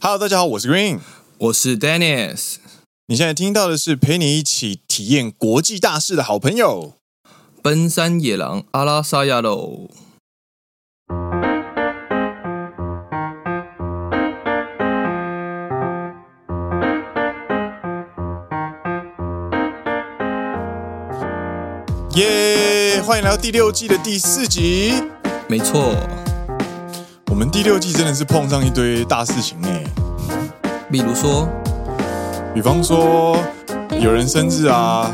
Hello，大家好，我是 Green，我是 Dennis。你现在听到的是陪你一起体验国际大事的好朋友——奔山野狼阿拉萨亚喽。耶！欢迎来到第六季的第四集。没错，我们第六季真的是碰上一堆大事情呢。比如说，比方说有人生日啊，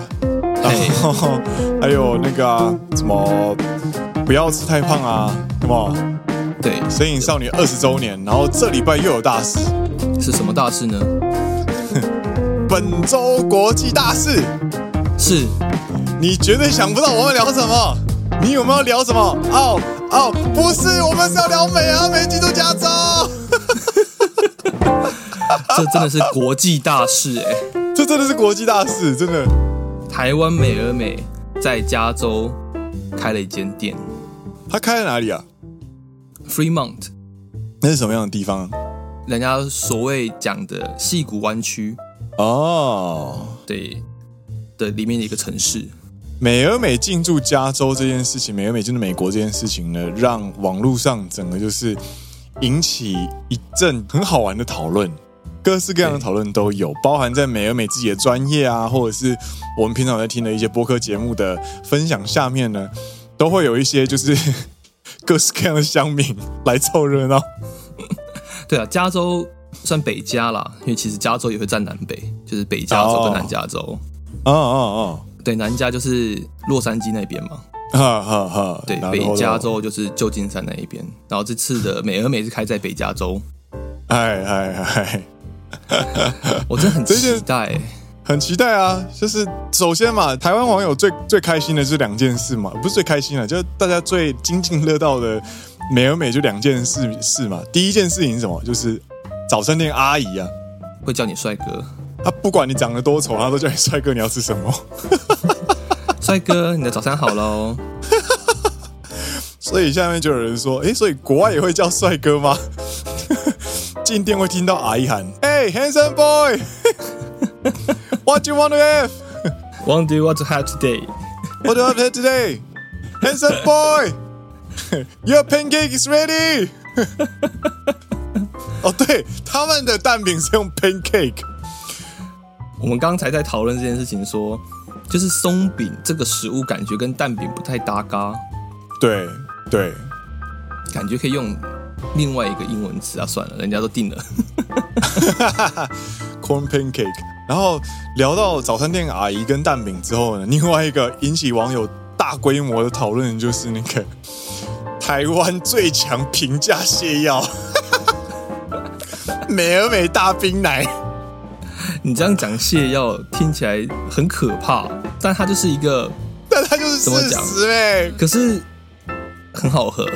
然后还有那个啊，什么不要吃太胖啊，什么对，神隐少女二十周年，然后这礼拜又有大事，是什么大事呢？本周国际大事是。你绝对想不到我们聊什么？你有没有聊什么？哦哦，不是，我们是要聊美啊美进驻加州。这真的是国际大事哎！这真的是国际大事，真的。台湾美而美在加州开了一间店。他开在哪里啊？Fremont。那是什么样的地方？人家所谓讲的戏谷湾区。哦，对的，里面的一个城市。美而美进驻加州这件事情，美而美进驻美国这件事情呢，让网络上整个就是引起一阵很好玩的讨论，各式各样的讨论都有，包含在美而美自己的专业啊，或者是我们平常在听的一些播客节目的分享下面呢，都会有一些就是 各式各样的乡民来凑热闹。对啊，加州算北加啦，因为其实加州也会占南北，就是北加州跟南加州。哦哦哦。对，南加就是洛杉矶那边嘛，哈哈哈。对，北加州就是旧金山那一边。然后这次的美而美是开在北加州。哎哎哎！我真的很期待，很期待啊！就是首先嘛，台湾网友最最开心的是两件事嘛，不是最开心的，就是大家最津津乐道的美而美就两件事事嘛。第一件事情是什么？就是早餐店阿姨啊，会叫你帅哥。他不管你长得多丑，他都叫你帅哥。你要吃什么？帅哥，你的早餐好喽。所以下面就有人说：“哎，所以国外也会叫帅哥吗？”进店会听到阿姨喊：“Hey, handsome boy, what do you want to have? What do you want to have today? What do you want to have today? Handsome boy, your pancake is ready.” 哦，对，他们的蛋饼是用 pancake。我们刚才在讨论这件事情，说就是松饼这个食物感觉跟蛋饼不太搭嘎。对对，感觉可以用另外一个英文词啊，算了，人家都定了。Corn pancake。然后聊到早餐店阿姨跟蛋饼之后呢，另外一个引起网友大规模的讨论就是那个台湾最强平价泻药，美而美大冰奶。你这样讲泻药听起来很可怕，但它就是一个，但它就是怎么讲？哎。可是很好喝，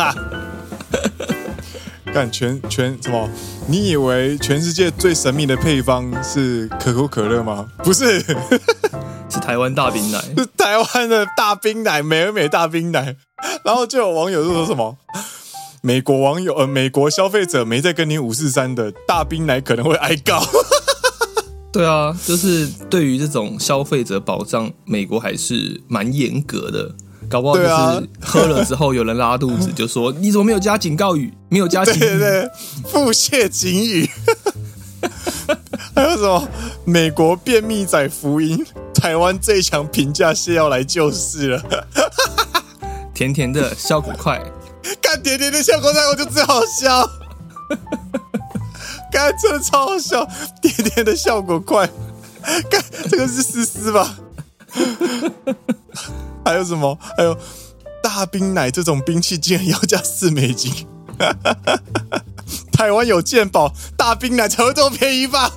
干全全什么？你以为全世界最神秘的配方是可口可乐吗？不是，是台湾大冰奶，是台湾的大冰奶，美而美大冰奶。然后就有网友就说什么？美国网友呃，美国消费者没在跟你五四三的大冰奶可能会挨告。对啊，就是对于这种消费者保障，美国还是蛮严格的。搞不好就是喝了之后有人拉肚子，就说 你怎么没有加警告语？没有加警语？对对对，腹泻警语。还有什么？美国便秘仔福音，台湾最强平价泻药来救世了。甜甜的，效果快。看甜甜的效果菜，我就最好笑。看真的超好笑，甜甜的效果快。看这个是思思吧？还有什么？还有大冰奶这种兵器竟然要价四美金。台湾有鉴宝，大冰奶才会这么便宜吧？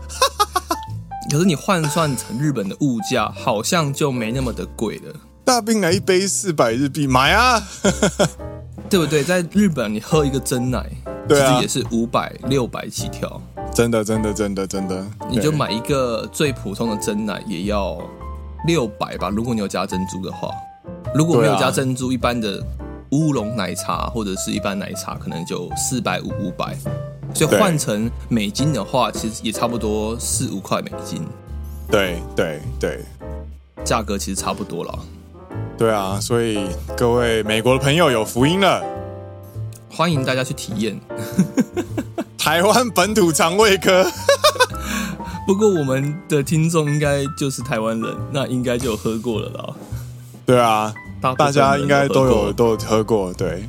可是你换算成日本的物价，好像就没那么的贵了。大冰奶一杯四百日币，买啊！对不对？在日本，你喝一个真奶，对啊，其实也是五百、六百起跳。真的，真的，真的，真的。你就买一个最普通的真奶，也要六百吧？如果你有加珍珠的话，如果没有加珍珠，一般的乌龙奶茶或者是一般奶茶，可能就四百五、五百。所以换成美金的话，其实也差不多四五块美金。对对对，价格其实差不多了。对啊，所以各位美国的朋友有福音了，欢迎大家去体验台湾本土肠胃科。不过我们的听众应该就是台湾人，那应该就有喝过了啦。对啊，大家应该都有都有喝过，对。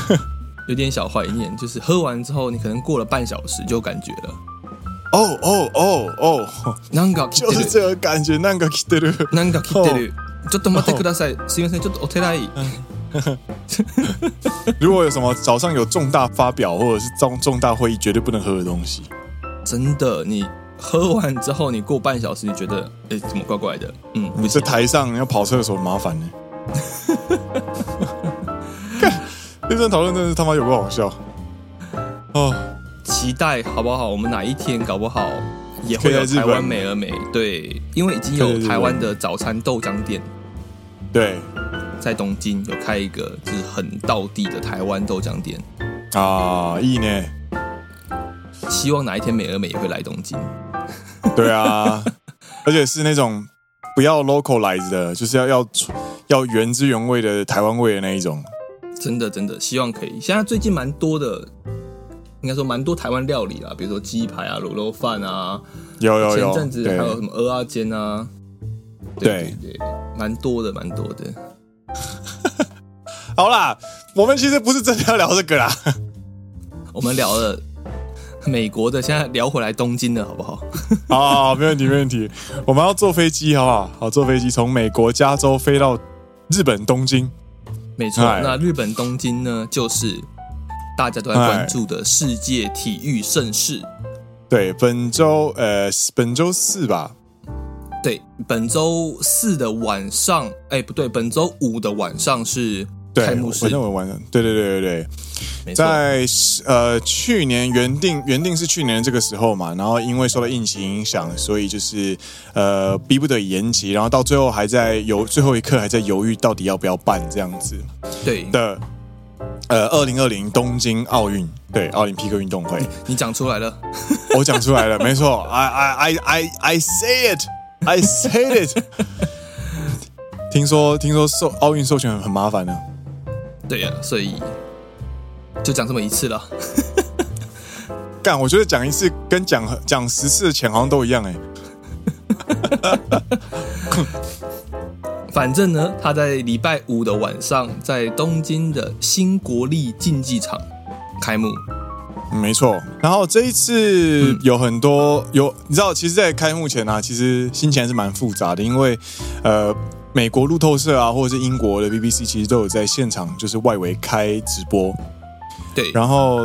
有点小怀念，就是喝完之后，你可能过了半小时就有感觉了。哦哦哦哦，なんか就是这个感觉，なんか来てる，なんか来てる。 ちょっと待ってください，すみません，ちょっとお手洗い。如果有什么早上有重大发表或者是重重大会议，绝对不能喝的东西。真的，你喝完之后，你过半小时，你觉得哎，怎么怪怪的？嗯，你在台上要跑厕所很麻烦呢。认真讨论真的是他妈有够好笑哦！期待好不好？我们哪一天搞不好也会有台湾美而美？对，因为已经有台湾的早餐豆浆店， 对，在东京有开一个就是很道地的台湾豆浆店啊，意呢？希望哪一天美而美也会来东京。对啊，而且是那种不要 localize 的，就是要要要原汁原味的台湾味的那一种。真的真的，希望可以。现在最近蛮多的，应该说蛮多台湾料理啦，比如说鸡排啊、卤肉饭啊，有有有。前阵子还有什么蚵仔煎啊，对对对，蛮多的，蛮多的。好啦，我们其实不是真的要聊这个啦，我们聊了美国的，现在聊回来东京的好不好？好，没问题，没问题。我们要坐飞机，好不好？好，坐飞机从美国加州飞到日本东京。没错，那日本东京呢，就是大家都在关注的世界体育盛事。对，本周呃，本周四吧。对，本周四的晚上，哎，不对，本周五的晚上是开幕式。本周五晚上，对对对对对。在呃去年原定原定是去年这个时候嘛，然后因为受到疫情影响，所以就是呃逼不得已延期，然后到最后还在犹最后一刻还在犹豫到底要不要办这样子。对的，呃，二零二零东京奥运，对，奥林匹克运动会，你讲出来了，我讲出来了，没错，I I I I I say it，I say it。听说听说授奥运授权很很麻烦呢。对呀、啊，所以。就讲这么一次了，干！我觉得讲一次跟讲讲十次的钱好像都一样哎。反正呢，他在礼拜五的晚上，在东京的新国立竞技场开幕。没错，然后这一次有很多有，你知道，其实，在开幕前啊，其实心情还是蛮复杂的，因为呃，美国路透社啊，或者是英国的 BBC，其实都有在现场就是外围开直播。对，然后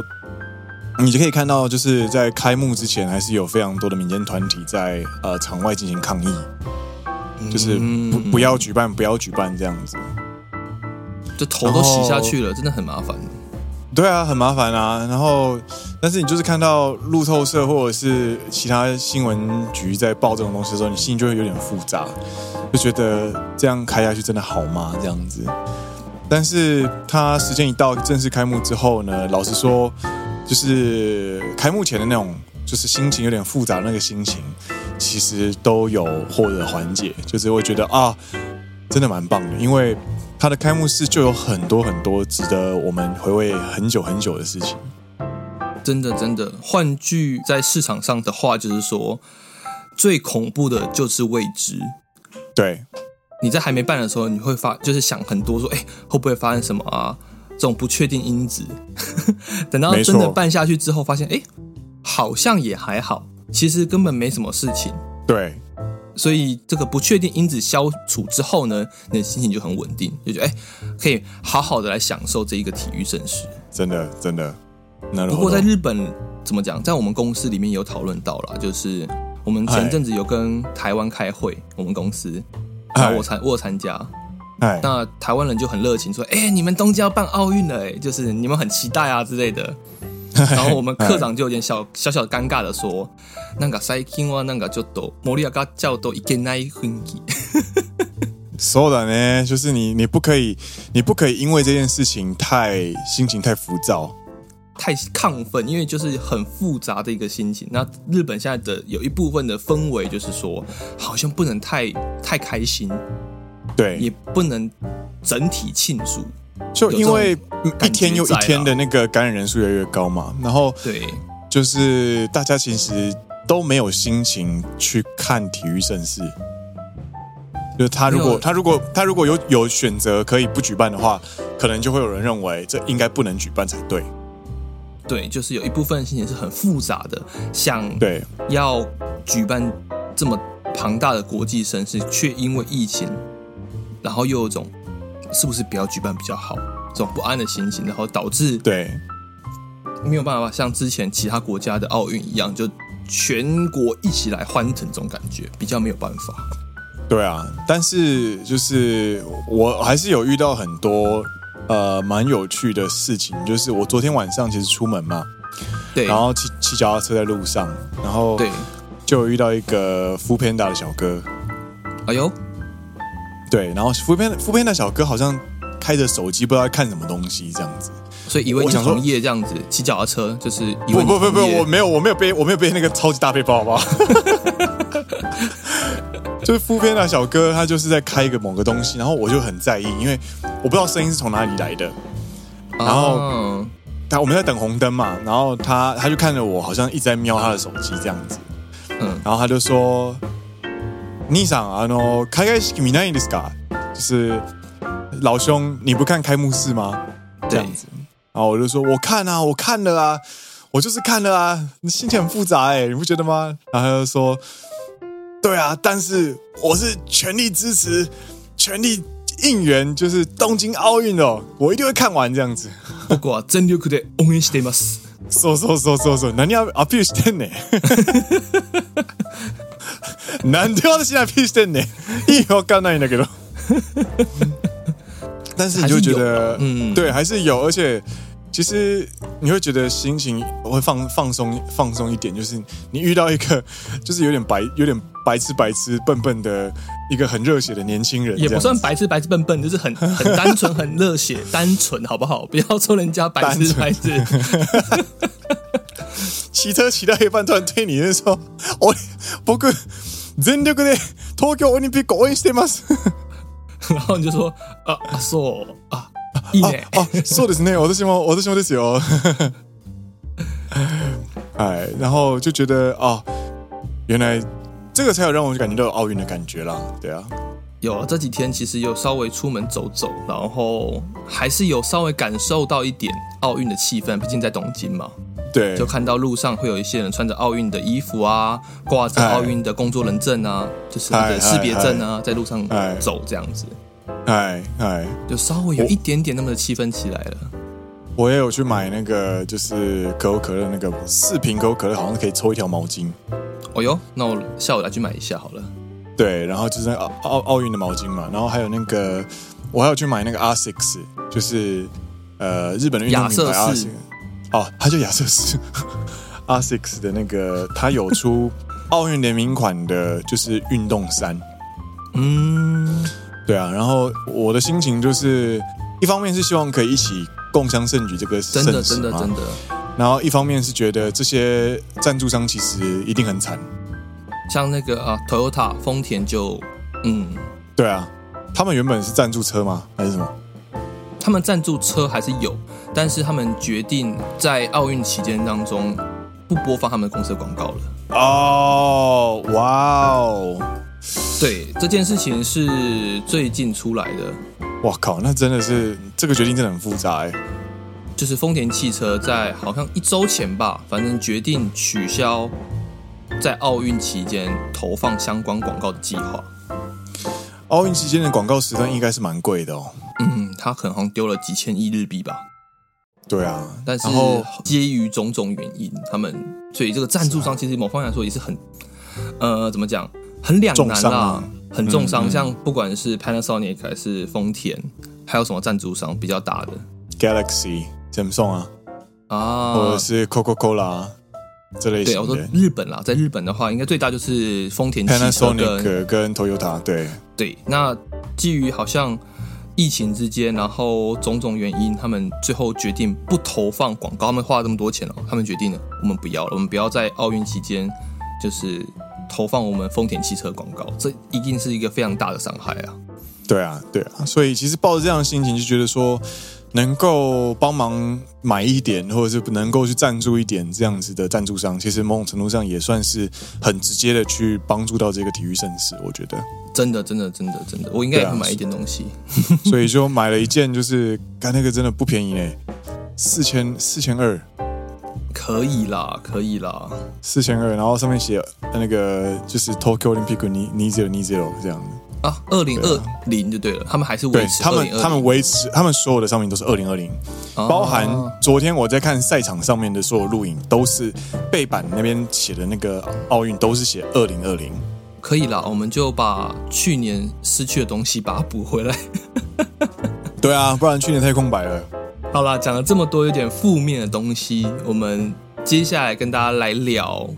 你就可以看到，就是在开幕之前，还是有非常多的民间团体在呃场外进行抗议，就是不不要举办，不要举办这样子，这头都洗下去了，真的很麻烦。对啊，很麻烦啊。然后，但是你就是看到路透社或者是其他新闻局在报这种东西的时候，你心就会有点复杂，就觉得这样开下去真的好吗？这样子。但是他时间一到，正式开幕之后呢，老实说，就是开幕前的那种，就是心情有点复杂那个心情，其实都有获得缓解。就是会觉得啊，真的蛮棒的，因为他的开幕式就有很多很多值得我们回味很久很久的事情。真的真的，换句在市场上的话，就是说，最恐怖的就是未知。对。你在还没办的时候，你会发就是想很多，说，哎，会不会发生什么啊？这种不确定因子。等到真的办下去之后，发现，哎，好像也还好，其实根本没什么事情。对，所以这个不确定因子消除之后呢，你的心情就很稳定，就觉得，哎，可以好好的来享受这一个体育盛事。真的，真的。不过在日本怎么讲，在我们公司里面有讨论到了，就是我们前阵子有跟台湾开会，我们公司。然后我参我参加，哎，那台湾人就很热情说：“哎，你们东京要办奥运了，哎，就是你们很期待啊之类的。”然后我们课长就有点小小小尴尬的说：“那个最近は那个ちょっと盛り上がっちゃうといけない雰囲気。”そうだ呢，就是你你不可以你不可以因为这件事情太心情太浮躁， 太亢奋，因为就是很复杂的一个心情。那日本现在的有一部分的氛围就是说，好像不能太太开心，对，也不能整体庆祝， 就因为一天又一天的那个感染人数越来越高嘛，然后对，就是大家其实都没有心情去看体育盛事。就是他如果他如果他如果有有选择可以不举办的话，可能就会有人认为这应该不能举办才对。对，就是有一部分心情是很复杂的，想对要举办这么庞大的国际盛事，却因为疫情，然后又有种是不是不要举办比较好这种不安的心情，然后导致对。没有办法像之前其他国家的奥运一样，就全国一起来欢腾这种感觉，比较没有办法。对啊，但是就是我还是有遇到很多呃蛮有趣的事情，就是我昨天晚上其实出门嘛，对，然后骑骑脚踏车在路上，然后对，就有遇到一个 foodpanda 的小哥，哎呦，对，然后 foodpanda foodpanda 小哥好像开着手机，不知道在看什么东西这样子，所以以为你从业这样子骑脚踏车，就是以为不不不不，我没有我没有背我没有背那个超级大背包，好不好？就是 foodpanda 小哥，他就是在开一个某个东西，然后我就很在意，因为我不知道声音是从哪里来的。然后他我们在等红灯嘛，然后他他就看着我，好像一直在瞄他的手机这样子。嗯，然后他就说：“兄さんあの开会式见ないですか？就是老兄，你不看开幕式吗？这样子。然后我就说：我看啊，我看了啊，我就是看了啊，你心情很复杂哎，你不觉得吗？然后他就说。对啊，但是我是全力支持、全力应援，就是东京奥运哦，我一定会看完这样子。不过全力で応援しています。そうそうそうそうそう。何をアピールしてんねん。 なんで私にアピールしてんねん。意味わかんないんだけど。但是你就觉得，嗯，对，还是有，而且。其实你会觉得心情会放放松放松一点，就是你遇到一个就是有点白有点白痴白痴笨笨的一个很热血的年轻人，也不算白痴白痴笨笨，就是很很单纯很热血单纯，好不好？不要说人家白痴白痴。 骑车骑到一半，突然对你就说：“我仆全力で东京オリンピック応援してます。”然后你就说：“啊啊，说啊。”いいね。あ、そうですね。私も私もですよ。哎，然后就觉得啊，原来这个才有让我感觉到奥运的感觉啦。对啊，有这几天其实有稍微出门走走，然后还是有稍微感受到一点奥运的气氛。毕竟在东京嘛，对，就看到路上会有一些人穿着奥运的衣服啊，挂着奥运的工作人证啊，就是那个识别证啊，在路上走这样子。哎哎，就稍微有一点点那么的气氛起来了。我也有去买那个，就是可口可乐那个四瓶可口可乐，好像可以抽一条毛巾。哦哟，那我下午来去买一下好了。对，然后就是奥奥奥运的毛巾嘛，然后还有那个，我还有去买那个 ASICS，就是呃日本的运动品牌 ASICS。哦，它叫亚瑟士。ASICS 的那个，它有出 奥运联名款的，就是运动衫。嗯。对啊，然后我的心情就是，一方面是希望可以一起共襄盛举这个盛事嘛，真的真的真的。然后一方面是觉得这些赞助商其实一定很惨，像那个啊，Toyota 丰田就，嗯，对啊，他们原本是赞助车吗？还是什么？他们赞助车还是有，但是他们决定在奥运期间当中不播放他们公司的广告了。哦，哇哦。对，这件事情是最近出来的。哇靠，那真的是这个决定真的很复杂哎。就是丰田汽车在好像一周前吧，反正决定取消在奥运期间投放相关广告的计划。奥运期间的广告时段应该是蛮贵的哦。嗯，他可能好像丢了几千亿日币吧。对啊，但是基于种种原因，他们所以这个赞助商其实某方面来说也是很，呃，怎么讲？很两难啦，啊、很重伤。嗯嗯、像不管是 Panasonic 还是丰田，还有什么赞助商比较大的？Galaxy、Samsung 啊，啊，或者是 Coca-Cola 这类型的。对，我说日本啦，在日本的话，应该最大就是丰田汽车跟跟 Toyota。对对，那基于好像疫情之间，然后种种原因，他们最后决定不投放广告。他们花了这么多钱了，他们决定了，我们不要了，我们不要在奥运期间就是投放我们丰田汽车广告，这一定是一个非常大的伤害啊！对啊，对啊，所以其实抱着这样的心情，就觉得说。能够帮忙买一点，或者是能够去赞助一点这样子的赞助商，其实某种程度上也算是很直接的去帮助到这个体育盛事。我觉得真的，真的，真的，真的，我应该也会买一点东西。啊、所以就买了一件，就是刚那个真的不便宜呢，四千四千二，可以啦，可以啦，四千二，然后上面写那个就是 Tokyo Olympic 你你 zero 你 zero 这样啊，二零二零就对了，他们还是维持他们他们维持他们所有的上面都是二零二零，包含昨天我在看赛场上面的所有录影，都是背板那边写的那个奥运都是写二零二零，可以啦，我们就把去年失去的东西把它补回来。对啊，不然去年太空白了。好啦，讲了这么多有点负面的东西，我们接下来跟大家来聊，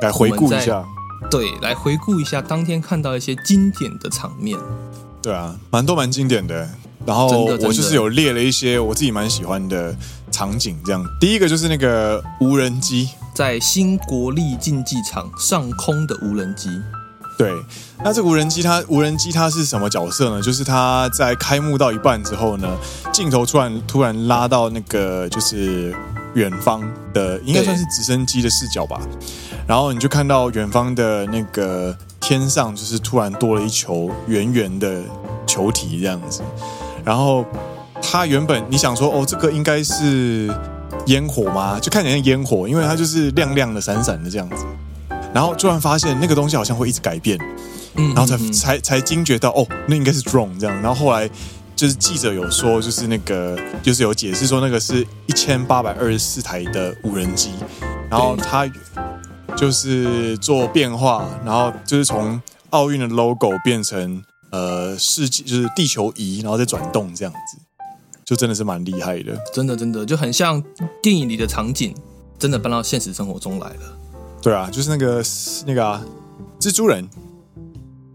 来回顾一下。对，来回顾一下当天看到一些经典的场面。对啊，蛮多蛮经典的。然后我就是有列了一些我自己蛮喜欢的场景，这样。第一个就是那个无人机，在新国立竞技场上空的无人机。对，那这个无人机它无人机它是什么角色呢？就是它在开幕到一半之后呢，镜头突然突然拉到那个就是远方的，应该算是直升机的视角吧。然后你就看到远方的那个天上，就是突然多了一球圆圆的球体这样子。然后它原本你想说，哦，这个应该是烟火吗？就看起来像烟火，因为它就是亮亮的、闪闪的这样子。然后突然发现那个东西好像会一直改变，嗯，然后才才才惊觉到，哦，那应该是 drone 这样。然后后来就是记者有说，就是那个就是有解释说，那个是一千八百二十四台的无人机，然后它。就是做变化，然后就是从奥运的 logo 变成呃世界，就是地球仪，然后再转动这样子，就真的是蛮厉害的。真的真的就很像电影里的场景，真的搬到现实生活中来了。对啊，就是那个那个、啊、蜘蛛人，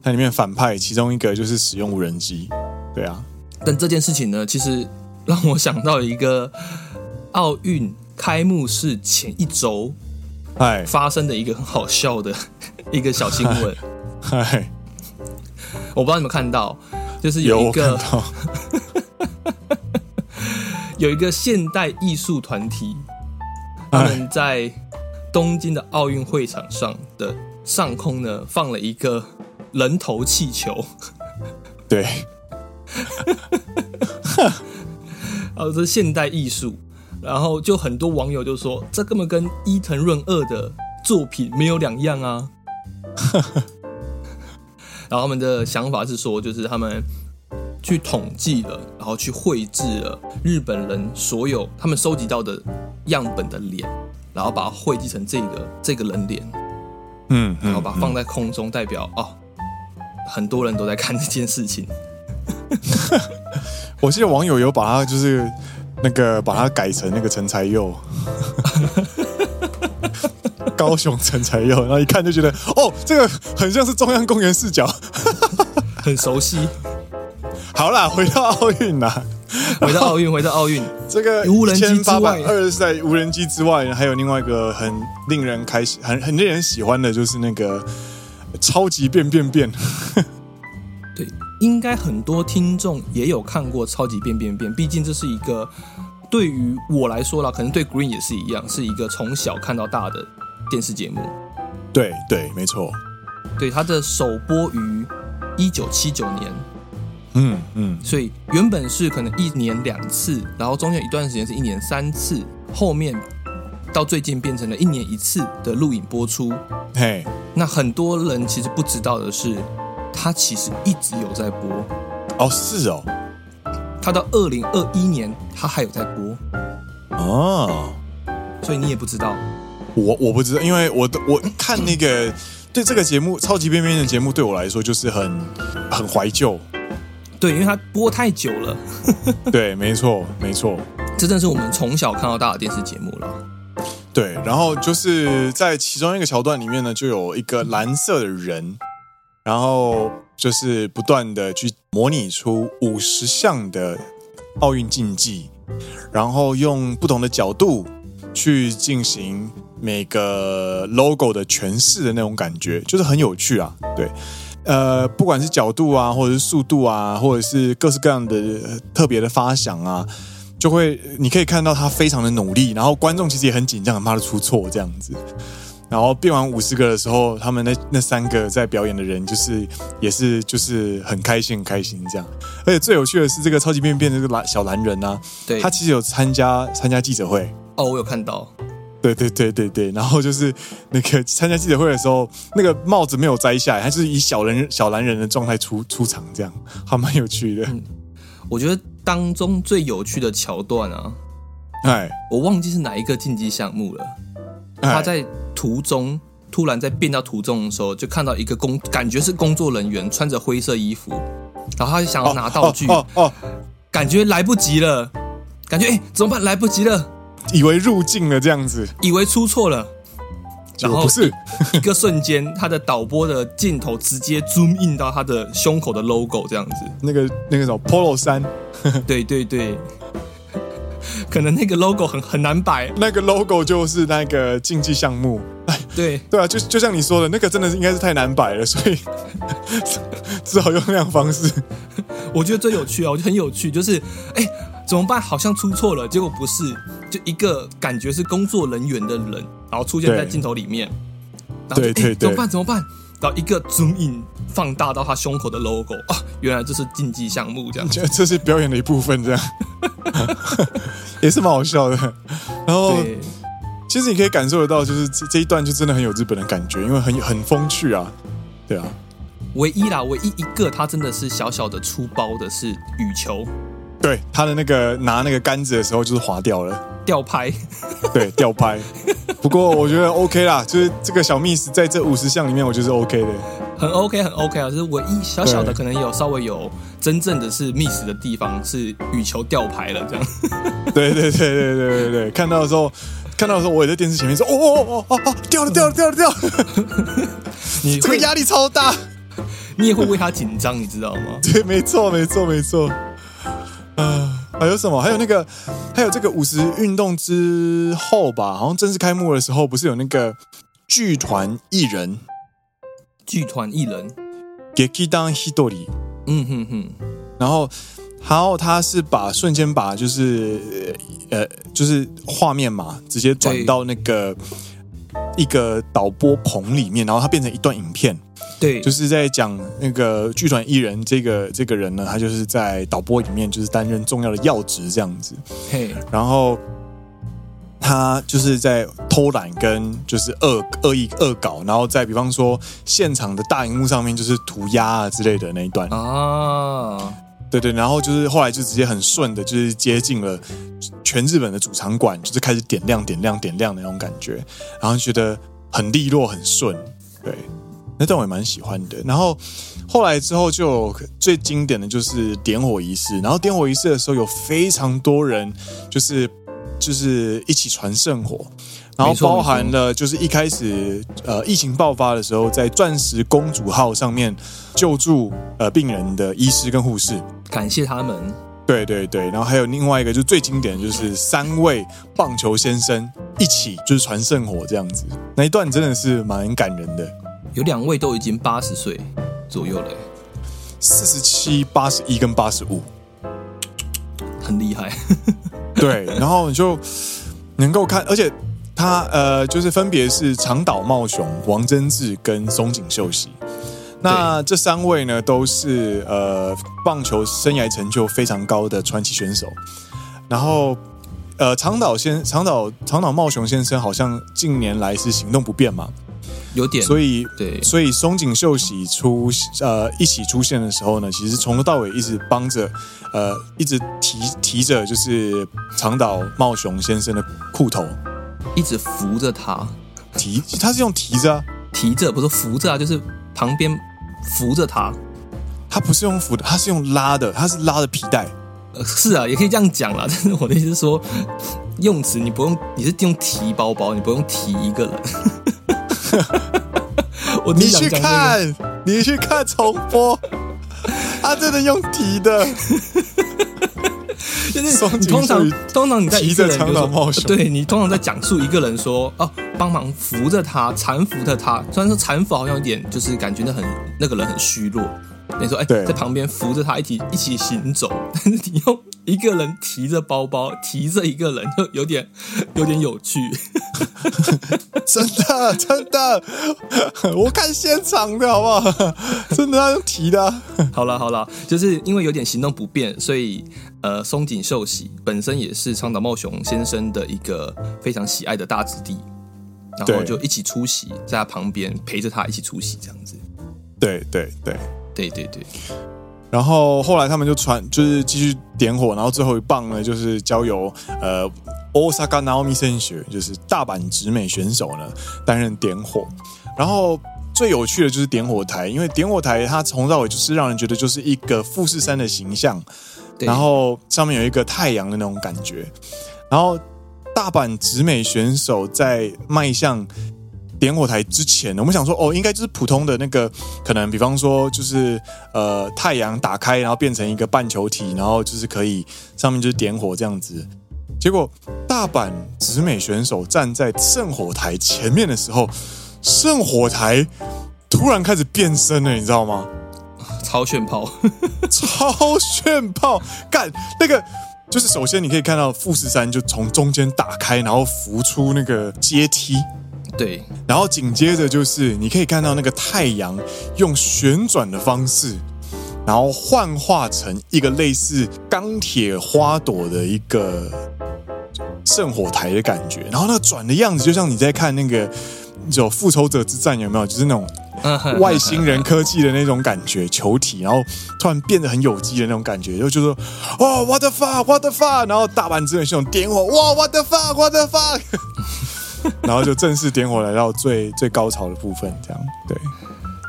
它里面反派其中一个就是使用无人机。对啊，但这件事情呢，其实让我想到一个奥运开幕式前一周。哎，发生的一个很好笑的一个小新闻。嗨，我不知道你们看到，就是有一个有，有一个现代艺术团体，他们在东京的奥运会场上的上空呢，放了一个人头气球。对，哦，这是现代艺术。然后就很多网友就说，这根本跟伊藤润二的作品没有两样啊。然后他们的想法是说，就是他们去统计了，然后去绘制了日本人所有他们收集到的样本的脸，然后把它绘制成这个这个人脸，嗯，然后把它放在空中，代表哦，很多人都在看这件事情。我记得网友有把它就是。那个把它改成那个陈才佑，高雄陈才佑，然后一看就觉得哦，这个很像是中央公园视角，很熟悉。好啦，回到奥运啦，回到奥运，回到奥运。这个无人机之外，二是在无人机之外，还有另外一个很令人开心、很很令人喜欢的，就是那个超级变变变。对。应该很多听众也有看过《超级变变变》，毕竟这是一个对于我来说啦，可能对 Green 也是一样，是一个从小看到大的电视节目。对对，没错。对，它的首播于一九七九年。嗯嗯。所以原本是可能一年两次，然后中间有一段时间是一年三次，后面到最近变成了一年一次的录影播出。嘿，那很多人其实不知道的是。他其实一直有在播。哦，是哦，他到二零二一年他还有在播。哦，所以你也不知道，我我不知道，因为我我看那个对这个节目《超级变变变》的节目对我来说就是很很怀旧，对，因为它播太久了，对，没错没错，这正是我们从小看到大的电视节目了，对，然后就是在其中一个桥段里面呢，就有一个蓝色的人。然后就是不断的去模拟出五十项的奥运竞技，然后用不同的角度去进行每个 logo 的诠释的那种感觉，就是很有趣啊。对，呃，不管是角度啊，或者是速度啊，或者是各式各样的特别的发想啊。就会，你可以看到他非常的努力，然后观众其实也很紧张，很怕他出错这样子。然后变完五十个的时候，他们那那三个在表演的人，就是也是就是很开心很开心这样。而且最有趣的是，这个超级变变这个蓝小蓝人啊，对，他其实有参加参加记者会哦，我有看到。对对对对对，然后就是那个参加记者会的时候，那个帽子没有摘下来，他就是以小人小蓝人的状态出出场这样，还蛮有趣的。嗯，我觉得。当中最有趣的桥段啊，哎，我忘记是哪一个竞技项目了。他在途中突然在变到途中的时候，就看到一个工，感觉是工作人员穿着灰色衣服，然后他就想要拿道具，哦哦，感觉来不及了，感觉哎怎么办？来不及了，以为入境了这样子，以为出错了，然后不是。一个瞬间，他的导播的镜头直接 zoom in 到他的胸口的 logo 这样子，那个那个什么 polo 衫。对 对对，可能那个 logo 很很难摆，那个 logo 就是那个竞技项目。哎，对 对啊，就就像你说的，那个真的是应该是太难摆了，所以 只好用那样方式。我觉得最有趣啊，我觉得很有趣，就是哎，怎么办？好像出错了，结果不是，就一个感觉是工作人员的人，然后出现在镜头里面，对对对，怎么办？怎么办？然后一个 zoom in 放大到他胸口的 logo 啊，原来这是竞技项目，这样，这这是表演的一部分，这样也是蛮好笑的。然后，其实你可以感受得到，就是这这一段就真的很有日本的感觉，因为很很风趣啊，对啊。唯一啦，唯一一个他真的是小小的出包的是羽球，对他的那个拿那个杆子的时候就是滑掉了，吊拍，对，吊拍。不过我觉得 OK 啦，就是这个小 miss 在这五十项里面，我觉得是 OK 的，很 OK，很 OK 啊。就是唯一小小的可能有稍微有真正的是 miss 的地方是羽球吊拍了这样。对对对对对对对，看到的时候，看到的时候我也在电视前面说，哦哦哦哦哦，掉了掉了掉了掉了，你这个压力超大，你也会为他紧张，你知道吗？对，没错没错没错，啊。还有什么？还有那个，还有这个五十运动之后吧，好像正式开幕的时候，不是有那个剧团一人？剧团一人剧団ひとり。嗯哼哼。然后，然后他是把瞬间把就是呃，就是画面嘛，直接转到那个 一个导播棚里面，然后它变成一段影片。对，就是在讲那个剧团艺人这个这个人呢，他就是在导播里面就是担任重要的要职这样子。嘿，然后他就是在偷懒跟就是恶恶意恶搞，然后在比方说现场的大荧幕上面就是涂鸦啊之类的那一段啊，对对，然后就是后来就直接很顺的，就是接近了全日本的主场馆，就是开始点亮点亮点亮的那种感觉，然后觉得很利落很顺，对。那段我也蛮喜欢的，然后后来之后就最经典的就是点火仪式，然后点火仪式的时候有非常多人，就是就是一起传圣火，然后包含了就是一开始呃疫情爆发的时候，在钻石公主号上面救助呃病人的医师跟护士，感谢他们。对对对，然后还有另外一个就最经典的就是三位棒球先生一起就是传圣火这样子，那一段真的是蛮感人的。有两位都已经八十岁左右了，四十七、八十一跟八十五，很厉害。对，然后你就能够看，而且他呃，就是分别是长岛茂雄、王贞治跟松井秀喜。那这三位呢，都是呃棒球生涯成就非常高的传奇选手。然后呃，长岛先长岛长岛茂雄先生好像近年来是行动不便嘛。有点，所以对，所以松井秀喜出呃一起出现的时候呢，其实从头到尾一直帮着，呃，一直提提着就是长岛茂雄先生的裤头，一直扶着他，提他是用提着啊，提着不是扶着啊，就是旁边扶着他，他不是用扶的，他是用拉的，他是拉的皮带，呃，是啊，也可以这样讲啦，但是我的意思是说，用词你不用，你是用提包包，你不用提一个人。我你去看，你去看重播，他真的用提的。就是你通常通常你在一个人长岛茂雄，对你通常在讲述一个人说哦，帮忙扶着他，搀扶着他。虽然说搀扶好像有点，就是感觉那很那个人很虚弱。你说哎，在旁边扶着他一起一起行走，但是你用一个人提着包包，提着一个人，就有点有点有趣。真的真的，我看现场的好不好？真的要用提的。好了好了，就是因为有点行动不便，所以呃，松井秀喜本身也是长岛茂雄先生的一个非常喜爱的大子弟，然后就一起出席，在他旁边陪着他一起出席这样子。对对对。对对对，然后后来他们就传，就是继续点火，然后最后一棒呢，就是交由呃，Osaka Naomi 选手，就是大阪直美选手呢担任点火。然后最有趣的就是点火台，因为点火台它从头到尾就是让人觉得就是一个富士山的形象，然后上面有一个太阳的那种感觉。然后大阪直美选手在迈向。点火台之前，我们想说哦，应该就是普通的那个，可能比方说就是呃太阳打开，然后变成一个半球体，然后就是可以上面就是点火这样子。结果大阪直美选手站在圣火台前面的时候，圣火台突然开始变身了，你知道吗？超炫炮，超炫炮！干那个就是首先你可以看到富士山就从中间打开，然后浮出那个阶梯。对，然后紧接着就是你可以看到那个太阳用旋转的方式，然后幻化成一个类似钢铁花朵的一个圣火台的感觉，然后那个转的样子就像你在看那个有复仇者之战有没有？就是那种外星人科技的那种感觉，球体，然后突然变得很有机的那种感觉，就就说哇，what the fuck，what the fuck，然后大阪直美选手点火，哇，what the fuck，what the fuck。然后就正式点火来到最最高潮的部分，这样对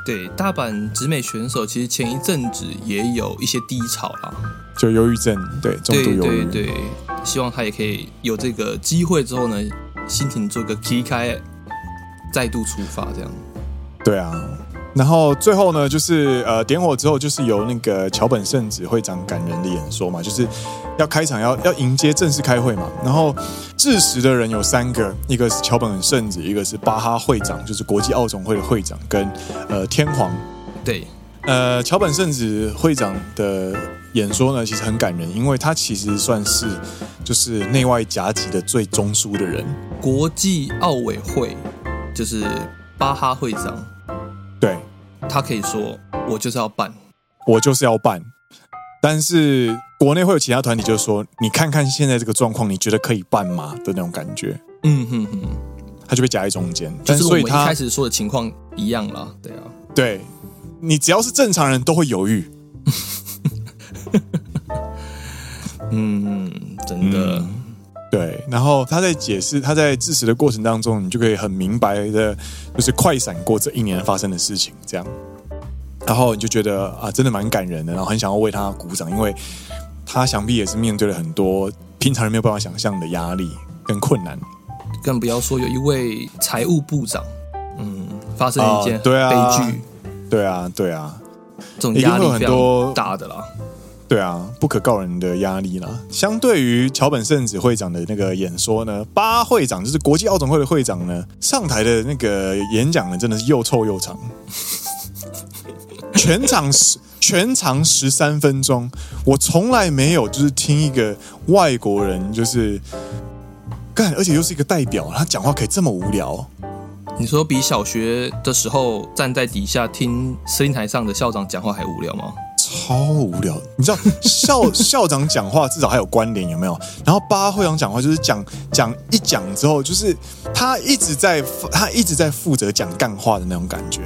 对。大阪直美选手其实前一阵子也有一些低潮啦，就忧郁症，对，重度忧郁。对对对，希望他也可以有这个机会之后呢，心情做个切开，再度出发，这样。对啊。然后最后呢，就是呃点火之后，就是由那个桥本圣子会长感人的演说嘛，就是要开场要要迎接正式开会嘛。然后致辞的人有三个，一个是桥本圣子，一个是巴哈会长，就是国际奥总会的会长，跟呃天皇。对，呃桥本圣子会长的演说呢，其实很感人，因为他其实算是就是内外夹击的最中枢的人。国际奥委会就是巴哈会长。对，他可以说我就是要办，我就是要办，但是国内会有其他团体，就是说你看看现在这个状况，你觉得可以办吗？的那种感觉？嗯哼哼，他就被夹在中间，但是我们一开始说的情况一样了，对啊，对，你只要是正常人都会犹豫，嗯，真的。嗯对，然后他在解释，他在致辞的过程当中，你就可以很明白的，就是快闪过这一年发生的事情，这样，然后你就觉得啊，真的蛮感人的，然后很想要为他鼓掌，因为他想必也是面对了很多平常人没有办法想象的压力跟困难，更不要说有一位财务部长，嗯，发生一件悲剧，对啊，对啊，这种压力很多大的啦。对啊，不可告人的压力啦。相对于桥本圣子会长的那个演说呢，巴会长就是国际奥总会的会长呢，上台的那个演讲呢，真的是又臭又长，全场十全长十三分钟。我从来没有就是听一个外国人就是干，而且又是一个代表，他讲话可以这么无聊。你说比小学的时候站在底下听声音台上的校长讲话还无聊吗？超无聊，你知道 校校长讲话至少还有关联有没有？然后巴会长讲话就是讲讲一讲之后，就是他一直在他一直在负责讲干话的那种感觉。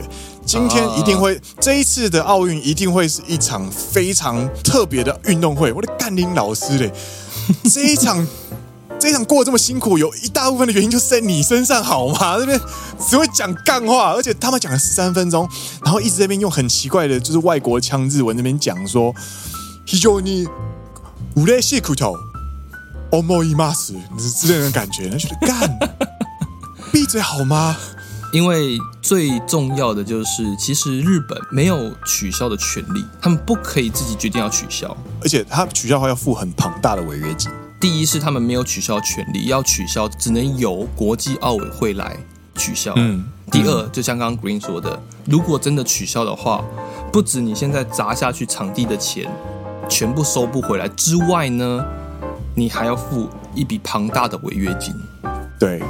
今天一定会这一次的奥运一定会是一场非常特别的运动会。我的干林老师嘞，这一场。这一场过得这么辛苦，有一大部分的原因就是在你身上，好吗？这边只会讲干话，而且他们讲了十三分钟，然后一直在那边用很奇怪的，就是外国腔日文那边讲说，非常に嬉しく思います之类的感觉，那就干，闭嘴好吗？ 因为最重要的就是，其实日本没有取消的权利，他们不可以自己决定要取消，而且他取消的话要付很庞大的违约金。 第一是他们没有取消权利，要取消只能由国际奥委会来取消。嗯。第二，就像刚刚 Green 说的，如果真的取消的话，不止你现在砸下去场地的钱全部收不回来之外呢，你还要付一笔庞大的违约金。对。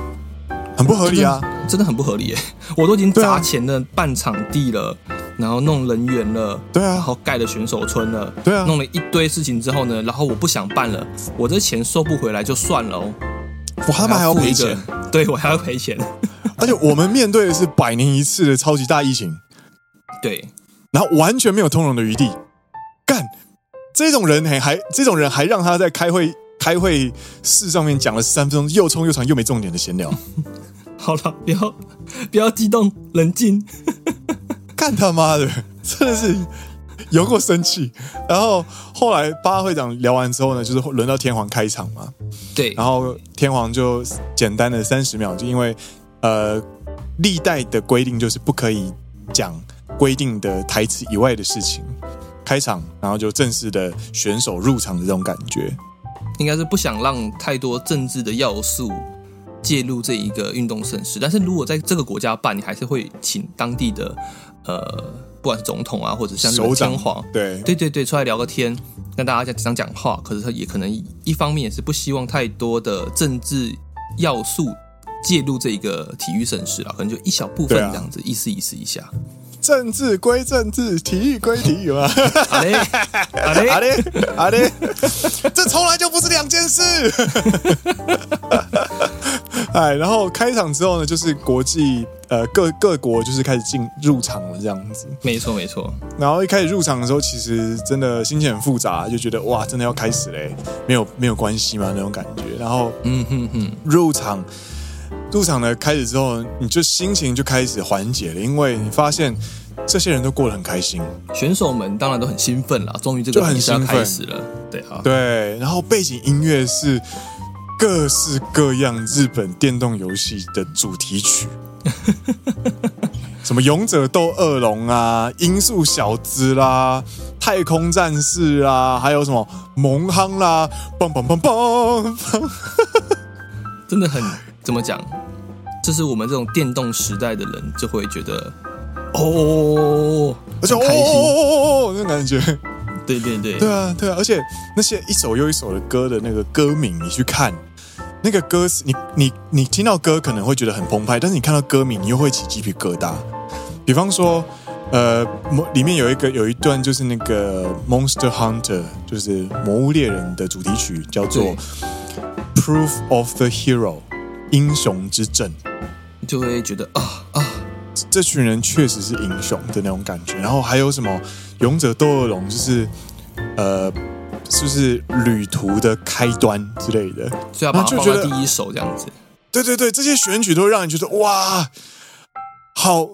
很不合理啊，真，真的很不合理耶！我都已经砸钱了，办场地了，然后弄人员了，对啊，然后盖了选手村了，对啊，弄了一堆事情之后呢，然后我不想办了，我这钱收不回来就算了哦，我他妈还要赔钱，对我还要赔钱，而且我们面对的是百年一次的超级大疫情，对，然后完全没有通融的余地，干这种人还还这种人还让他在开会开会室上面讲了三分钟又冲又长又没重点的闲聊。好了，不要不要激动，冷静。干他妈的，真的是有过生气。然后后来八会长聊完之后呢，就是轮到天皇开场嘛。对，然后天皇就简单的三十秒，就因为呃历代的规定就是不可以讲规定的台词以外的事情。开场，然后就正式的选手入场的这种感觉，应该是不想让太多政治的要素。介入这一个运动盛事，但是如果在这个国家办，你还是会请当地的呃，不管是总统啊，或者像日本天皇，对对对对，出来聊个天，跟大家讲讲讲话。可是他也可能一方面也是不希望太多的政治要素介入这一个体育盛事了，可能就一小部分这样子，意思意思一下。政治归政治，体育归体育嘛。好嘞，好嘞，好嘞，好嘞，这从来就不是两件事。哎，然后开场之后呢，就是国际呃各各国就是开始进入场了这样子。没错，没错。然后一开始入场的时候，其实真的心情很复杂，就觉得哇，真的要开始嘞，没有没有关系嘛那种感觉。然后嗯哼哼，入场入场的开始之后，你就心情就开始缓解了，因为你发现这些人都过得很开心，选手们当然都很兴奋了，终于这个比赛开始了。对啊，对。然后背景音乐是。各式各样日本电动游戏的主题曲，什么《勇者斗恶龙》啊，《音速小子》啦，《太空战士》啊，还有什么《萌夯》啦，嘣嘣嘣嘣，真的很怎么讲？这是我们这种电动时代的人就会觉得哦，而且哦，哦哦那感觉。对对对，对啊对啊，而且那些一首又一首的歌的那个歌名，你去看那个歌词，你你你听到歌可能会觉得很澎湃，但是你看到歌名，你又会起鸡皮疙瘩。比方说，呃，里面有一个有一段就是那个 Monster Hunter，就是魔物猎人的主题曲，叫做 Proof of the Hero，英雄之证，你就会觉得啊啊，这群人确实是英雄的那种感觉。然后还有什么？勇者斗恶龙就是，呃，是不是旅途的开端之类的，所以要把它放在第一首这样子。对对对，这些选举都会让人觉得哇，好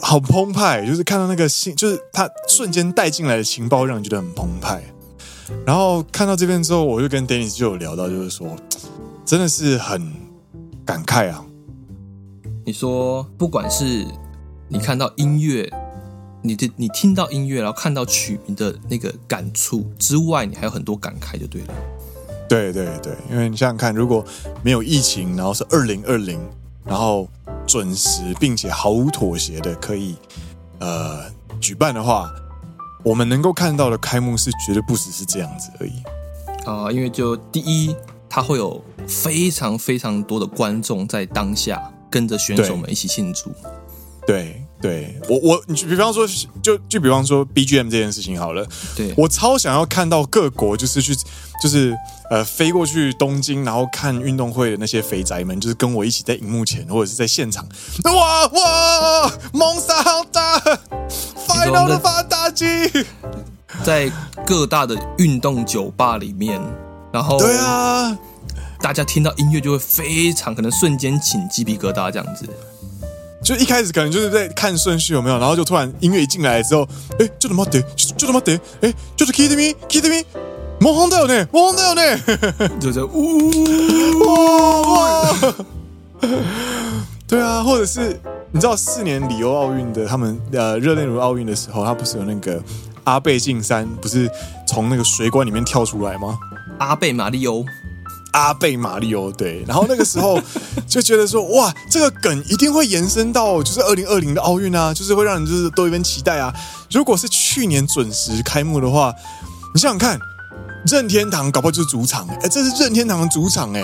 好澎湃，就是看到那个信，就是他瞬间带进来的情报，让人觉得很澎湃。然后看到这边之后，我就跟 Dennis 就有聊到，就是说，真的是很感慨啊。你说，不管是你看到音乐。你的你听到音乐，然后看到曲名的那个感触之外，你还有很多感慨，就对了。对对对，因为你想想看，如果没有疫情，然后是二零二零，然后准时并且毫无妥协的可以呃举办的话，我们能够看到的开幕式绝对不只是这样子而已。啊、呃，因为就第一，它会有非常非常多的观众在当下跟着选手们一起庆祝。对。对我我你比方说就就比方说 BGM 这件事情好了，对我超想要看到各国就是去就是呃飞过去东京，然后看运动会的那些肥宅们，就是跟我一起在荧幕前或者是在现场，哇哇，梦想好大，Final 的发大鸡，在各大的运动酒吧里面，然后对啊，大家听到音乐就会非常可能瞬间起鸡皮疙瘩这样子。就一开始可能就是在看顺序有没有，然后就突然音乐一进来之后，哎，就他妈的，就他妈的，哎，就是闻いてみ闻いてみ，魔法だよね，魔法だよね，就这呜哇，对啊，或者是 你知道四年里欧奥运的他们呃热内卢奥运的时候，他不是有那个阿贝晋三不是从那个水管里面跳出来吗？阿贝马利欧， 阿贝马利欧，对。然后那个时候就觉得说，哇，这个梗一定会延伸到就是二零二零的奥运啊，就是会让人就是多一份期待啊。如果是去年准时开幕的话，你想想看，任天堂搞不好就是主场，哎，这是任天堂的主场，哎，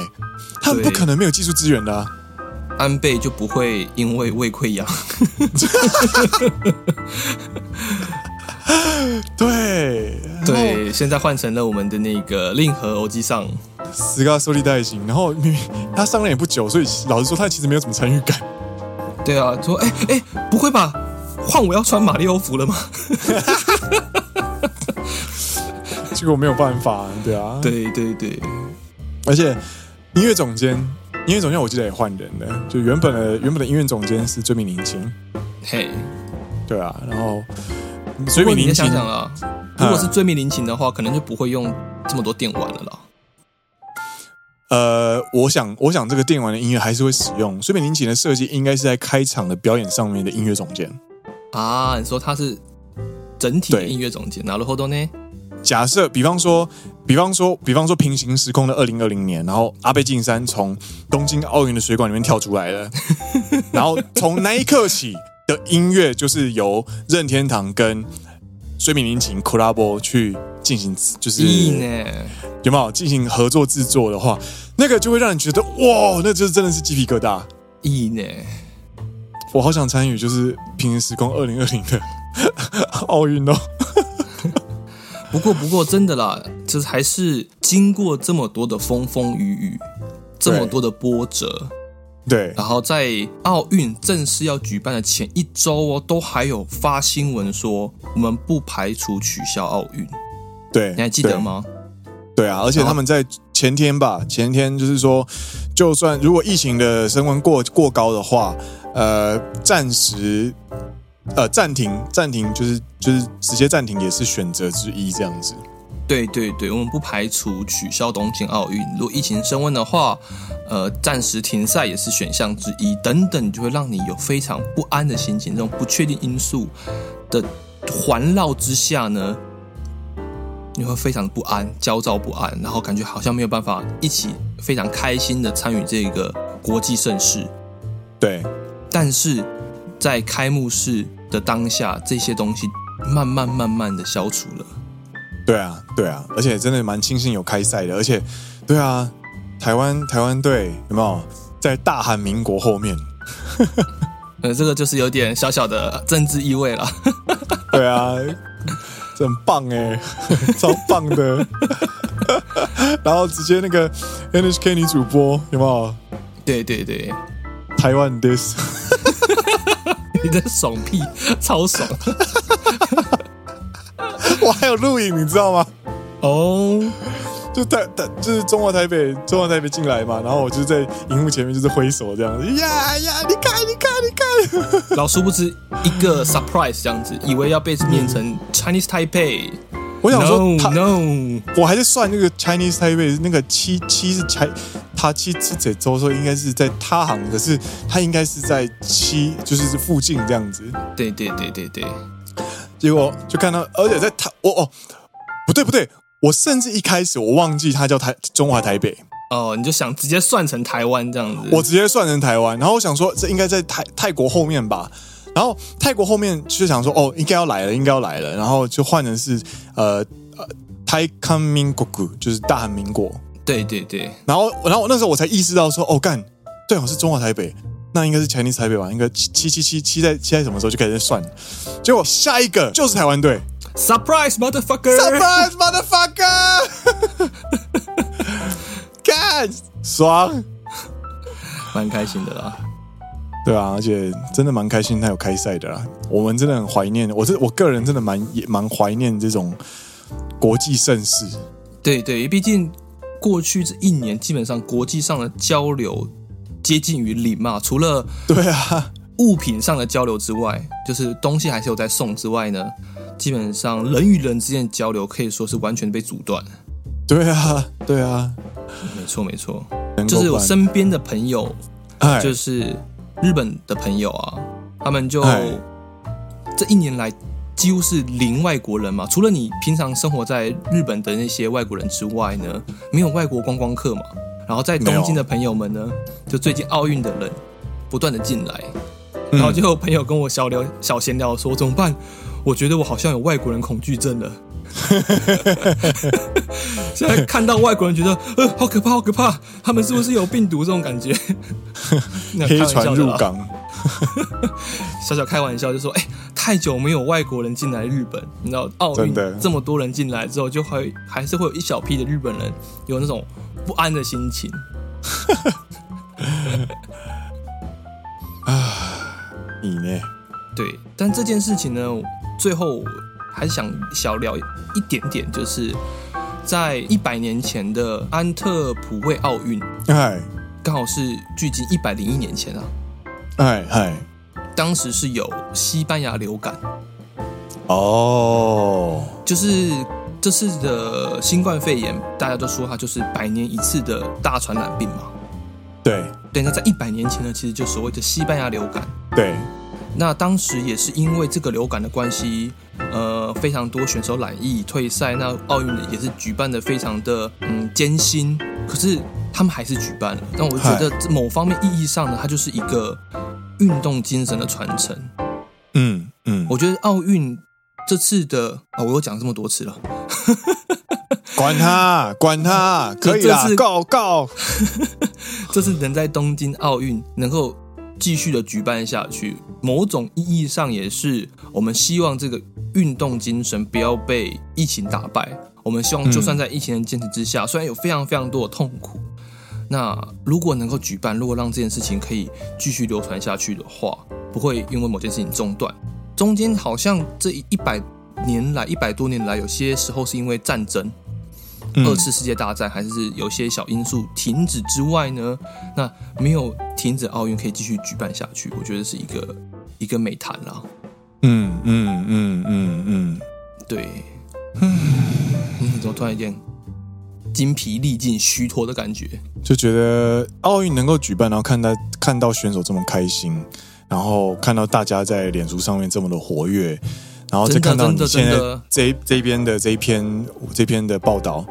他们不可能没有技术资源的啊。安倍就不会因为胃溃疡。对对，现在换成了我们的那个令和欧吉桑，斯嘎苏利代行。然后明明他上任也不久，所以老实说，他其实没有什么参与感。对啊，说哎哎，不会吧？换我要穿马里欧服了吗？结果没有办法，对啊，对对对，而且音乐总监。音乐总监我记得也换人了，就原本的原本的音乐总监是追名林檎，嘿对啊，然后追名林檎，想想啊，如果是追名林檎的话，可能就不会用这么多电玩了啦。呃，我想，我想这个电玩的音乐还是会使用。椎名林檎的设计应该是在开场的表演上面的音乐总监啊，你说他是整体的音乐总监，哪路后头呢？假设，比方说，比方说，比方说，平行时空的二零二零年，然后阿贝晋三从东京奥运的水管里面跳出来了，然后从那一刻起的音乐就是由任天堂跟椎名林檎 collab 去进行，就是有没有进行合作制作的话，那个就会让人觉得哇，那就是真的是鸡皮疙瘩。意呢，我好想参与，就是平行时空二零二零的 奥运哦。不过，不过，真的啦，就是还是经过这么多的风风雨雨，这么多的波折，对。然后在奥运正式要举办的前一周哦，都还有发新闻说我们不排除取消奥运。对，你还记得吗？对，啊，而且他们在前天吧，前天就是说，就算如果疫情的升温过过高的话，呃，暂时。呃，暂停，暂停，就是就是直接暂停，也是选择之一，这样子。对对对，我们不排除取消东京奥运。如果疫情升温的话，呃，暂时停赛也是选项之一。等等，就会让你有非常不安的心情，这种不确定因素的环绕之下呢，你会非常不安、焦躁不安，然后感觉好像没有办法一起非常开心的参与这个国际盛事。对，但是在开幕式。的当下，这些东西慢慢慢慢的消除了。对啊，对啊，而且真的蛮庆幸有开赛的，而且，对啊，台湾台湾队有没有在大韩民国后面？呃，这个就是有点小小的政治意味了。对啊，这很棒哎，超棒的。然后直接那个 NHK 女主播有没有？对对对，台湾 this。你在爽屁，超爽！我还有录影，你知道吗？哦、oh.，就台台就是中华台北，中华台北进来嘛，然后我就在荧幕前面就是挥手这样子，呀呀，你看，你看，你看，老殊不知一个 surprise 这样子，以为要被念成 Chinese Taipei。我想说 no, no，我还在算那个 Chinese Taipei 那个七七是七，他七是这州说应该是在他行，可是他应该是在七，就是附近这样子。对对对对对。结果就看到，而且在台，我哦，不对不对，我甚至一开始我忘记它叫台中华台北。哦，你就想直接算成台湾这样子？我直接算成台湾，然后我想说这应该在泰泰国后面吧。然后泰国后面就想说，哦，应该要来了，应该要来了，然后就换成是呃呃，泰康民国，就是大韩民国。对对对。然后然后那时候我才意识到说，哦干，对，我是中华台北，那应该是 Chinese 台北吧？应该七七七七七在七在什么时候就开始算？结果下一个就是台湾队，Surprise motherfucker，Surprise motherfucker，看爽，蛮开心的啦。对啊，而且真的蛮开心，他有开赛的啦。我们真的很怀念，我这我个人真的蛮也蛮怀念这种国际盛事。对对，毕竟过去这一年，基本上国际上的交流接近于零嘛。除了对啊物品上的交流之外，就是东西还是有在送之外呢，基本上人与人之间的交流可以说是完全被阻断。对啊，对啊，没错没错，就是我身边的朋友，就是。日本的朋友啊，他们就这一年来几乎是零外国人嘛，除了你平常生活在日本的那些外国人之外呢，没有外国观光客嘛。然后在东京的朋友们呢，就最近奥运的人不断的进来，然后就有朋友跟我小聊小闲聊说怎么办？我觉得我好像有外国人恐惧症了。现在看到外国人，觉得呃好可怕，好可怕，他们是不是有病毒这种感觉？黑船入港，小小开玩笑就说：哎，太久没有外国人进来日本，你知道奥运这么多人进来之后，就会还是会有一小批的日本人有那种不安的心情。啊，你呢？对，但这件事情呢，最后。还是想小聊一点点，就是在一百年前的安特普惠奥运，哎，刚好是距今一百零一年前啊，哎哎，当时是有西班牙流感，哦，就是这次的新冠肺炎，大家都说它就是百年一次的大传染病嘛，对，对，那在一百年前呢，其实就所谓的西班牙流感，对。那当时也是因为这个流感的关系，呃，非常多选手染疫退赛，那奥运也是举办的非常的嗯艰辛，可是他们还是举办了。但我觉得某方面意义上呢，它就是一个运动精神的传承。嗯嗯，我觉得奥运这次的啊、哦，我又讲这么多次了，管 他管他，可以啦，告告，这次能在东京奥运能够。继续的举办下去，某种意义上也是我们希望这个运动精神不要被疫情打败。我们希望，就算在疫情的坚持之下，虽然有非常非常多的痛苦，那如果能够举办，如果让这件事情可以继续流传下去的话，不会因为某件事情中断。中间好像这一百年来，一百多年来，有些时候是因为战争。二次世界大战还是有些小因素停止之外呢，那没有停止奥运可以继续举办下去，我觉得是一个一个美谈啦。嗯嗯嗯嗯嗯，对。嗯，你怎么突然间精疲力尽、虚脱的感觉？就觉得奥运能够举办，然后看到看到选手这么开心，然后看到大家在脸书上面这么的活跃。然后再看到你现在这这边的这一篇这篇的报道，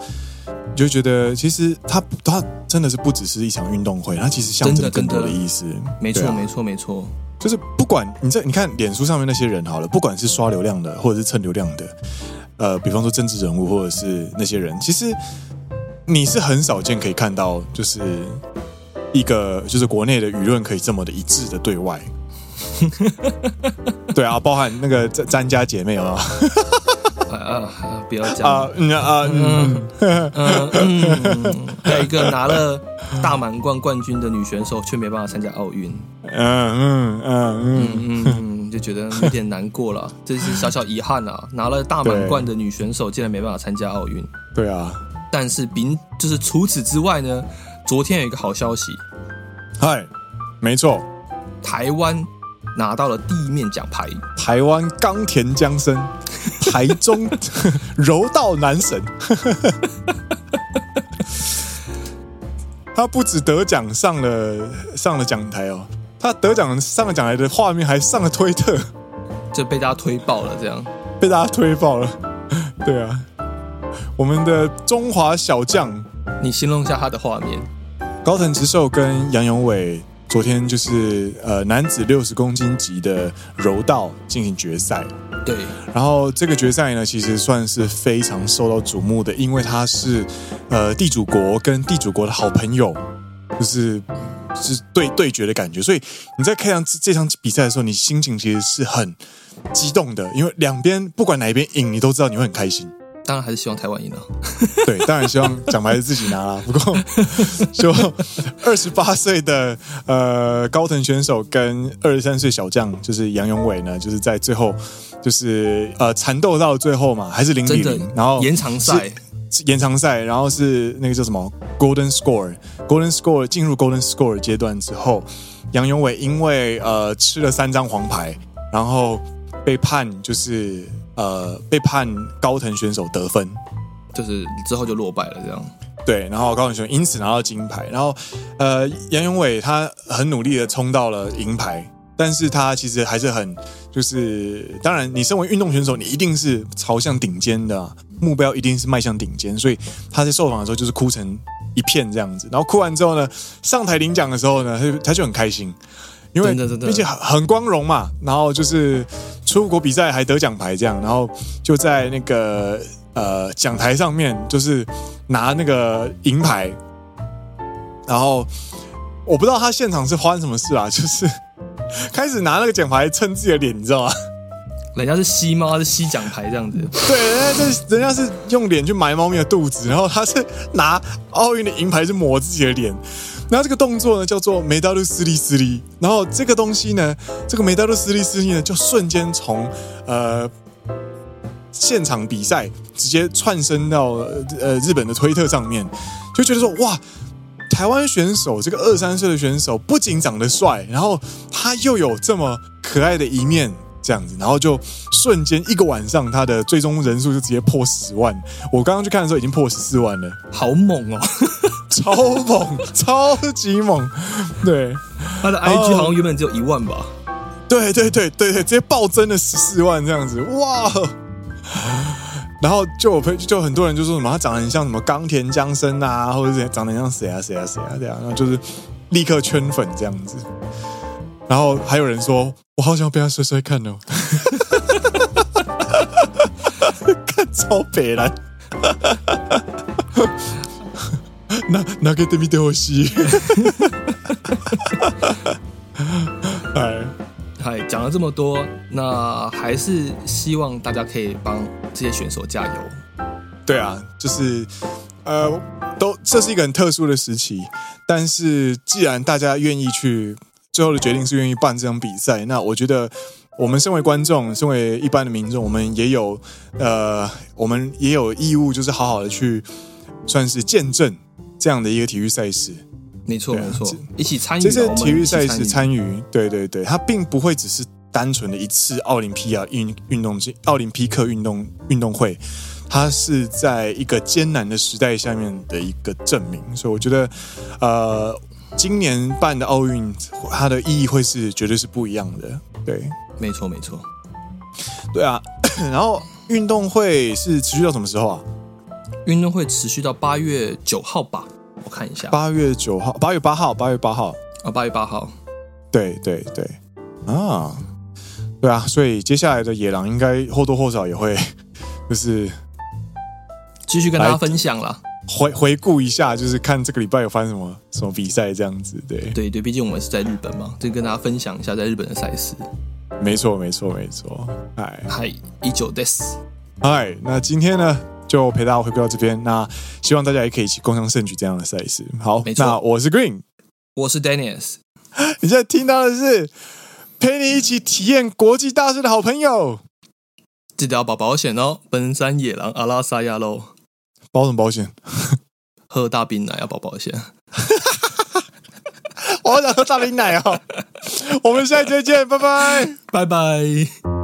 你就觉得其实它它真的是不只是一场运动会，它其实象征更多的意思。没错，没错，没错。就是不管你在你看脸书上面那些人好了，不管是刷流量的或者是蹭流量的，呃，比方说政治人物或者是那些人，其实你是很少见可以看到，就是一个就是国内的舆论可以这么的一致的对外。对啊，包含那个詹詹家姐妹有啊啊，不要讲。啊嗯啊嗯。嗯嗯，还有一个拿了大满贯冠军的女选手却没办法参加奥运，嗯嗯嗯嗯。嗯，就觉得有点难过了，这是小小遗憾啊！拿了大满贯的女选手竟然没办法参加奥运，对啊，但是比就是除此之外呢，昨天有一个好消息，嗨，没错，台湾。拿到了第一面奖牌，台湾冈田将生，台中 柔道男神，他不止得奖上了上了讲台哦，他得奖上了讲台的画面还上了推特，就被大家推爆了，这样。被大家推爆了，对啊，我们的中华小将，你形容一下他的画面，高藤直寿跟杨勇纬。昨天就是呃男子六十公斤级的柔道进行决赛，对。然后这个决赛呢，其实算是非常受到瞩目的，因为他是呃地主国跟地主国的好朋友，就是是对对决的感觉。所以你在看这这场比赛的时候，你心情其实是很激动的，因为两边不管哪一边赢，你都知道你会很开心。当然还是希望台湾赢了。对，当然希望奖牌是自己拿啦。不过，就二十八岁的呃高藤选手跟二十三岁小将就是杨永伟呢，就是在最后就是呃缠斗到最后嘛，还是零比零，然后延长赛，延长赛，然后是那个叫什么 Golden Score，Golden Score 进入 Golden Score 阶段之后，杨永伟因为呃吃了三张黄牌，然后被判就是。呃，被判高藤选手得分，就是之后就落败了，这样。对，然后高藤选手因此拿到金牌，然后呃，杨永伟他很努力的冲到了银牌，但是他其实还是很，就是当然，你身为运动选手，你一定是朝向顶尖的啊，目标一定是迈向顶尖，所以他在受访的时候就是哭成一片这样子。然后哭完之后呢，上台领奖的时候呢，他他就很开心，因为毕竟很很光荣嘛。然后就是出国比赛还得奖牌这样，然后就在那个呃讲台上面就是拿那个银牌，然后。我不知道他现场是发生什么事啊，就是开始拿那个奖牌蹭自己的脸，你知道吗？人家是吸猫，他是吸奖牌这样子。对，人家是人家是用脸去埋猫咪的肚子，然后他是拿奥运的银牌去抹自己的脸。然后这个动作呢叫做梅达鲁斯利斯利，然后这个东西呢，这个梅达鲁斯利斯利呢就瞬间从呃现场比赛直接窜升到呃日本的推特上面，就觉得说哇。台湾选手这个二三岁的选手不仅长得帅，然后他又有这么可爱的一面，这样子，然后就瞬间一个晚上，他的最终人数就直接破十万。我刚刚去看的时候，已经破十四万了，好猛哦，超猛，超级猛。对，他的 IG 好像原本只有一万吧？对对对对对，直接暴增了十四万这样子，哇！然后就我朋就很多人就说什么他长得很像什么冈田将生啊，或者是长得很像谁啊谁啊谁啊这样，然后就是立刻圈粉这样子。然后还有人说，我好想要被他摔摔看哦，看超北蓝，那那个对面对我吸，哎。嗨，讲了这么多，那还是希望大家可以帮这些选手加油。对啊，就是呃，都这是一个很特殊的时期，但是既然大家愿意去，最后的决定是愿意办这场比赛，那我觉得我们身为观众，身为一般的民众，我们也有呃，我们也有义务，就是好好的去算是见证这样的一个体育赛事。没错，没错，一起参与这些体育赛事，参与，对对对，它并不会只是单纯的一次奥林匹亚运运动奥林匹克运动运动会，它是在一个艰难的时代下面的一个证明，所以我觉得，呃，今年办的奥运，它的意义会是绝对是不一样的。对，没错，没错，对啊，然后运动会是持续到什么时候啊？运动会持续到八月九号吧。我看一下，八月九号，八月八号，八月八号。啊，八月八号，对对对，啊，对啊，所以接下来的野狼应该或多或少也会，就是继续跟大家分享了，回回顾一下，就是看这个礼拜有发生什么什么比赛这样子，对对对，毕竟我们是在日本嘛，就跟大家分享一下在日本的赛事。没错没错没错，嗨嗨，以上です，嗨，那今天呢？就陪大家回归到这边，那希望大家也可以一起共襄盛举这样的赛事。好，没错，那我是 Green，我是 Dennis，你现在听到的是陪你一起体验国际大事的好朋友，记得要保保险哦。奔山野狼阿拉萨亚喽，保什么保险？喝大冰奶要保保险。我好想喝大冰奶哦。我们下期再见，拜拜，拜拜。